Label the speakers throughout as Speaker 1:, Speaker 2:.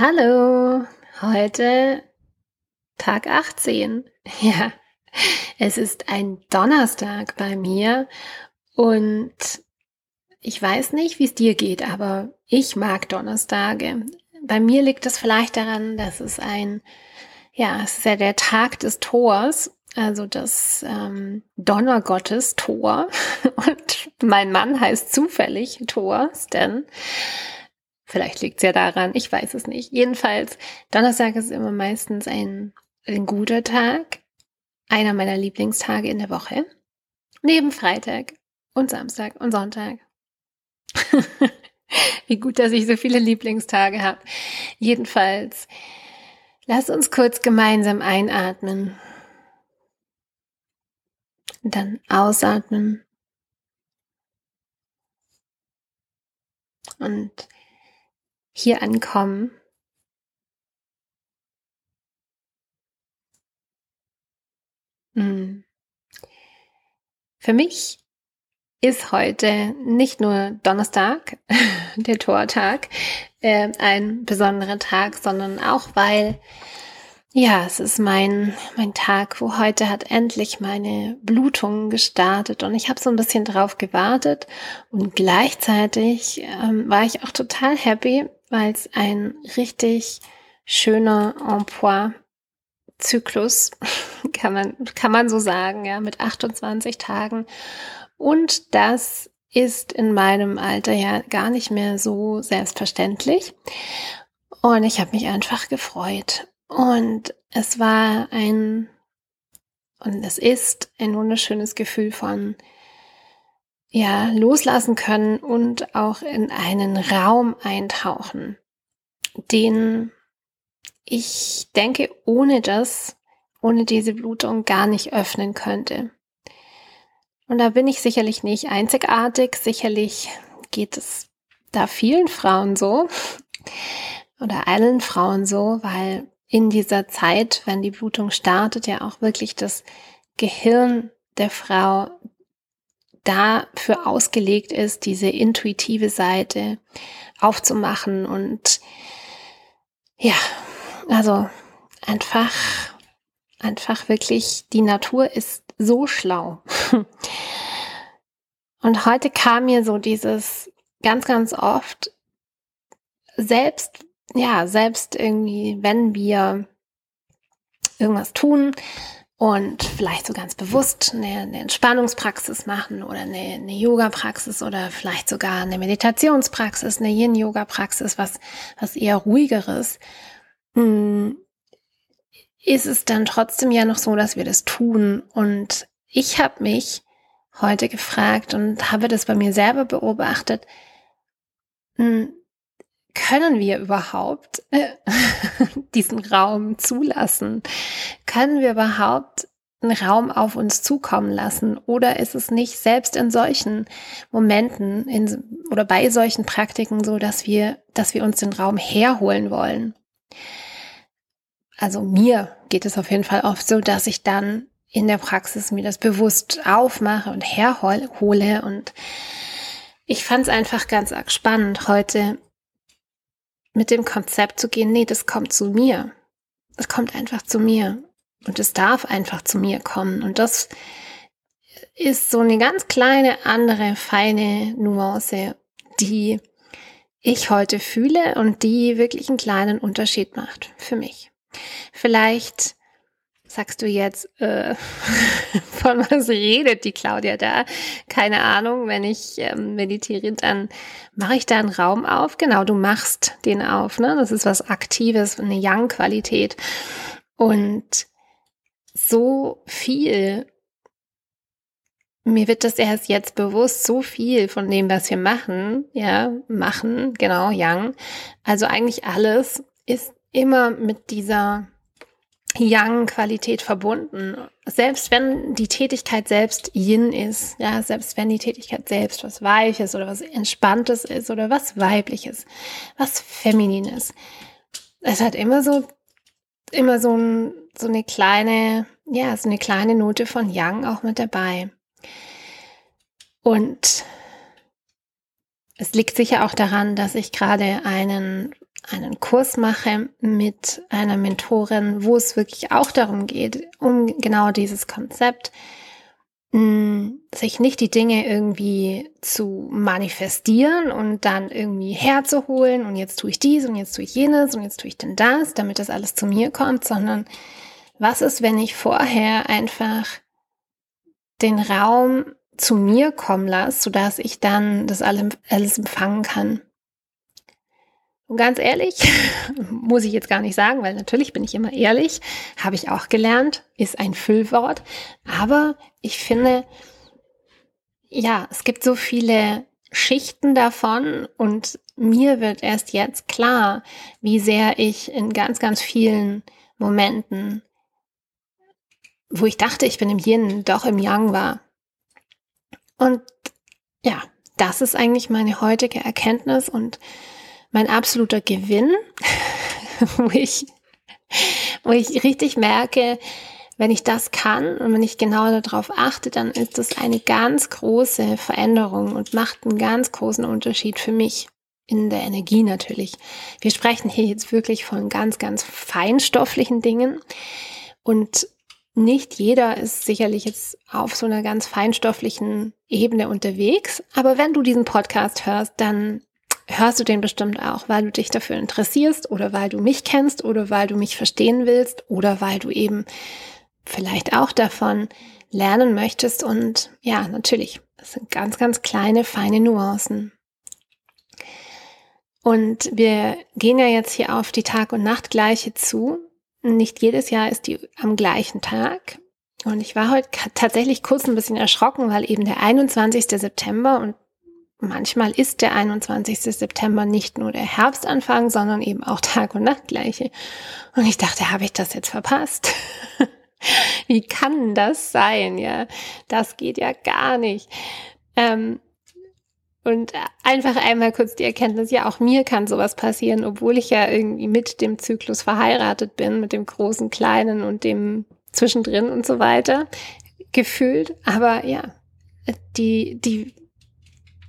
Speaker 1: Hallo, heute Tag 18. Ja, es ist ein Donnerstag bei mir und ich weiß nicht, wie es dir geht, aber ich mag Donnerstage. Bei mir liegt es vielleicht daran, dass es ein, ja, es ist ja der Tag des Tors, also das ähm, Donnergottes Tor und mein Mann heißt zufällig Tor, Stan. Vielleicht liegt es ja daran, ich weiß es nicht. Jedenfalls, Donnerstag ist immer meistens ein, ein guter Tag, einer meiner Lieblingstage in der Woche. Neben Freitag und Samstag und Sonntag. Wie gut, dass ich so viele Lieblingstage habe. Jedenfalls, lass uns kurz gemeinsam einatmen. Dann ausatmen. Und hier ankommen. Hm. Für mich ist heute nicht nur Donnerstag, der Tortag, äh, ein besonderer Tag, sondern auch weil ja, es ist mein, mein Tag, wo heute hat endlich meine Blutung gestartet und ich habe so ein bisschen drauf gewartet und gleichzeitig ähm, war ich auch total happy, weil es ein richtig schöner Emploi-Zyklus, kann man, kann man so sagen, ja, mit 28 Tagen. Und das ist in meinem Alter ja gar nicht mehr so selbstverständlich. Und ich habe mich einfach gefreut. Und es war ein, und es ist ein wunderschönes Gefühl von, ja, loslassen können und auch in einen Raum eintauchen, den ich denke, ohne das, ohne diese Blutung gar nicht öffnen könnte. Und da bin ich sicherlich nicht einzigartig, sicherlich geht es da vielen Frauen so oder allen Frauen so, weil in dieser Zeit, wenn die Blutung startet, ja auch wirklich das Gehirn der Frau dafür ausgelegt ist, diese intuitive Seite aufzumachen und ja, also einfach, einfach wirklich, die Natur ist so schlau. Und heute kam mir so dieses ganz, ganz oft, selbst ja, selbst irgendwie, wenn wir irgendwas tun und vielleicht so ganz bewusst eine, eine Entspannungspraxis machen oder eine, eine Yoga-Praxis oder vielleicht sogar eine Meditationspraxis, eine Yin-Yoga-Praxis, was, was eher ruhigeres, hm, ist es dann trotzdem ja noch so, dass wir das tun. Und ich habe mich heute gefragt und habe das bei mir selber beobachtet, hm, können wir überhaupt äh, diesen Raum zulassen? Können wir überhaupt einen Raum auf uns zukommen lassen? Oder ist es nicht selbst in solchen Momenten in, oder bei solchen Praktiken so, dass wir, dass wir uns den Raum herholen wollen? Also mir geht es auf jeden Fall oft so, dass ich dann in der Praxis mir das bewusst aufmache und herhole und ich fand es einfach ganz arg spannend, heute mit dem Konzept zu gehen, nee, das kommt zu mir. Es kommt einfach zu mir. Und es darf einfach zu mir kommen. Und das ist so eine ganz kleine, andere, feine Nuance, die ich heute fühle und die wirklich einen kleinen Unterschied macht für mich. Vielleicht sagst du jetzt, äh, von was redet die Claudia da? Keine Ahnung, wenn ich ähm, meditiere, dann mache ich da einen Raum auf. Genau, du machst den auf, ne? Das ist was Aktives, eine Yang-Qualität. Und so viel, mir wird das erst jetzt bewusst, so viel von dem, was wir machen, ja, machen, genau, Yang. Also eigentlich alles ist immer mit dieser Yang-Qualität verbunden. Selbst wenn die Tätigkeit selbst Yin ist, ja, selbst wenn die Tätigkeit selbst was Weiches oder was Entspanntes ist oder was Weibliches, was Feminines. Es hat immer so, immer so, ein, so eine kleine, ja, so eine kleine Note von Yang auch mit dabei. Und es liegt sicher auch daran, dass ich gerade einen einen Kurs mache mit einer Mentorin, wo es wirklich auch darum geht, um genau dieses Konzept, mm, sich nicht die Dinge irgendwie zu manifestieren und dann irgendwie herzuholen und jetzt tue ich dies und jetzt tue ich jenes und jetzt tue ich denn das, damit das alles zu mir kommt, sondern was ist, wenn ich vorher einfach den Raum zu mir kommen lasse, sodass ich dann das alles empfangen kann. Und ganz ehrlich, muss ich jetzt gar nicht sagen, weil natürlich bin ich immer ehrlich, habe ich auch gelernt, ist ein Füllwort. Aber ich finde, ja, es gibt so viele Schichten davon und mir wird erst jetzt klar, wie sehr ich in ganz, ganz vielen Momenten, wo ich dachte, ich bin im Yin, doch im Yang war. Und ja, das ist eigentlich meine heutige Erkenntnis und mein absoluter Gewinn, wo ich, wo ich richtig merke, wenn ich das kann und wenn ich genau darauf achte, dann ist das eine ganz große Veränderung und macht einen ganz großen Unterschied für mich in der Energie natürlich. Wir sprechen hier jetzt wirklich von ganz, ganz feinstofflichen Dingen und nicht jeder ist sicherlich jetzt auf so einer ganz feinstofflichen Ebene unterwegs, aber wenn du diesen Podcast hörst, dann hörst du den bestimmt auch, weil du dich dafür interessierst oder weil du mich kennst oder weil du mich verstehen willst oder weil du eben vielleicht auch davon lernen möchtest. Und ja, natürlich, das sind ganz, ganz kleine, feine Nuancen. Und wir gehen ja jetzt hier auf die Tag- und Nachtgleiche zu. Nicht jedes Jahr ist die am gleichen Tag. Und ich war heute tatsächlich kurz ein bisschen erschrocken, weil eben der 21. September und manchmal ist der 21. September nicht nur der Herbstanfang, sondern eben auch Tag und Nachtgleiche. Und ich dachte, habe ich das jetzt verpasst? Wie kann das sein? Ja, das geht ja gar nicht. Ähm, und einfach einmal kurz die Erkenntnis, ja, auch mir kann sowas passieren, obwohl ich ja irgendwie mit dem Zyklus verheiratet bin, mit dem großen, kleinen und dem zwischendrin und so weiter, gefühlt. Aber ja, die, die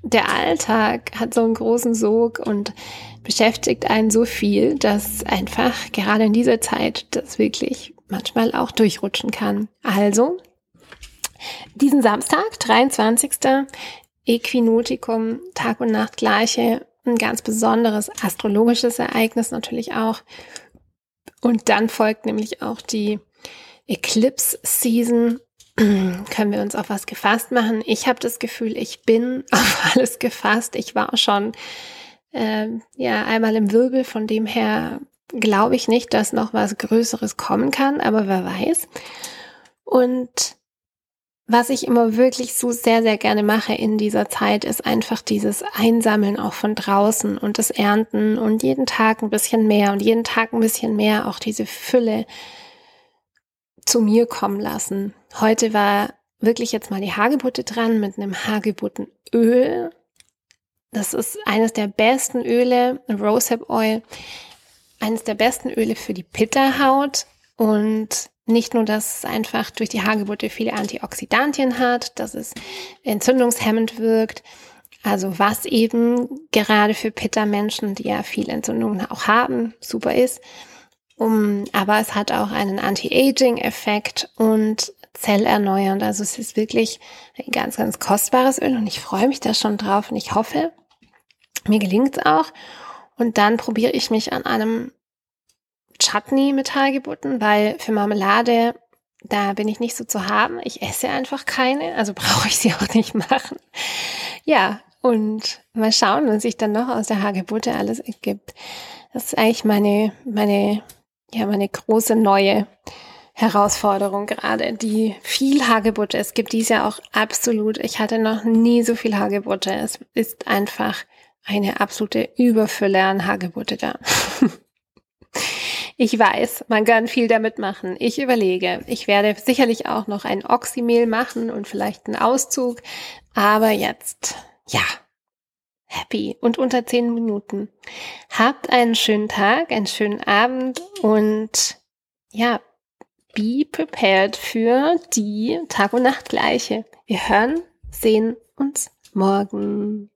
Speaker 1: der Alltag hat so einen großen Sog und beschäftigt einen so viel, dass einfach gerade in dieser Zeit das wirklich manchmal auch durchrutschen kann. Also, diesen Samstag, 23. Equinotikum, Tag und Nacht gleiche, ein ganz besonderes astrologisches Ereignis natürlich auch. Und dann folgt nämlich auch die Eclipse Season können wir uns auf was gefasst machen. Ich habe das Gefühl, ich bin auf alles gefasst. Ich war schon äh, ja einmal im Wirbel, von dem her glaube ich nicht, dass noch was Größeres kommen kann, aber wer weiß. Und was ich immer wirklich so sehr, sehr gerne mache in dieser Zeit, ist einfach dieses Einsammeln auch von draußen und das Ernten und jeden Tag ein bisschen mehr und jeden Tag ein bisschen mehr, auch diese Fülle zu mir kommen lassen. Heute war wirklich jetzt mal die Hagebutte dran mit einem Hagebuttenöl. Das ist eines der besten Öle, Rosehip Oil, eines der besten Öle für die Pitterhaut und nicht nur, dass es einfach durch die Hagebutte viele Antioxidantien hat, dass es entzündungshemmend wirkt, also was eben gerade für Pitta-Menschen, die ja viel Entzündungen auch haben, super ist. Um, aber es hat auch einen Anti-Aging-Effekt und zellerneuernd. Also es ist wirklich ein ganz, ganz kostbares Öl und ich freue mich da schon drauf und ich hoffe, mir gelingt es auch. Und dann probiere ich mich an einem Chutney mit Hagebutten, weil für Marmelade, da bin ich nicht so zu haben. Ich esse einfach keine, also brauche ich sie auch nicht machen. Ja, und mal schauen, was sich dann noch aus der Hagebutte alles ergibt. Das ist eigentlich meine, meine, ja, meine große neue Herausforderung gerade, die viel Hagebutte. Es gibt dies Jahr auch absolut, ich hatte noch nie so viel Hagebutte. Es ist einfach eine absolute Überfülle an Hagebutte da. Ich weiß, man kann viel damit machen. Ich überlege, ich werde sicherlich auch noch ein Oxymehl machen und vielleicht einen Auszug. Aber jetzt, ja, happy und unter zehn Minuten. Habt einen schönen Tag, einen schönen Abend und ja, be prepared für die Tag- und Nachtgleiche. Wir hören, sehen uns morgen.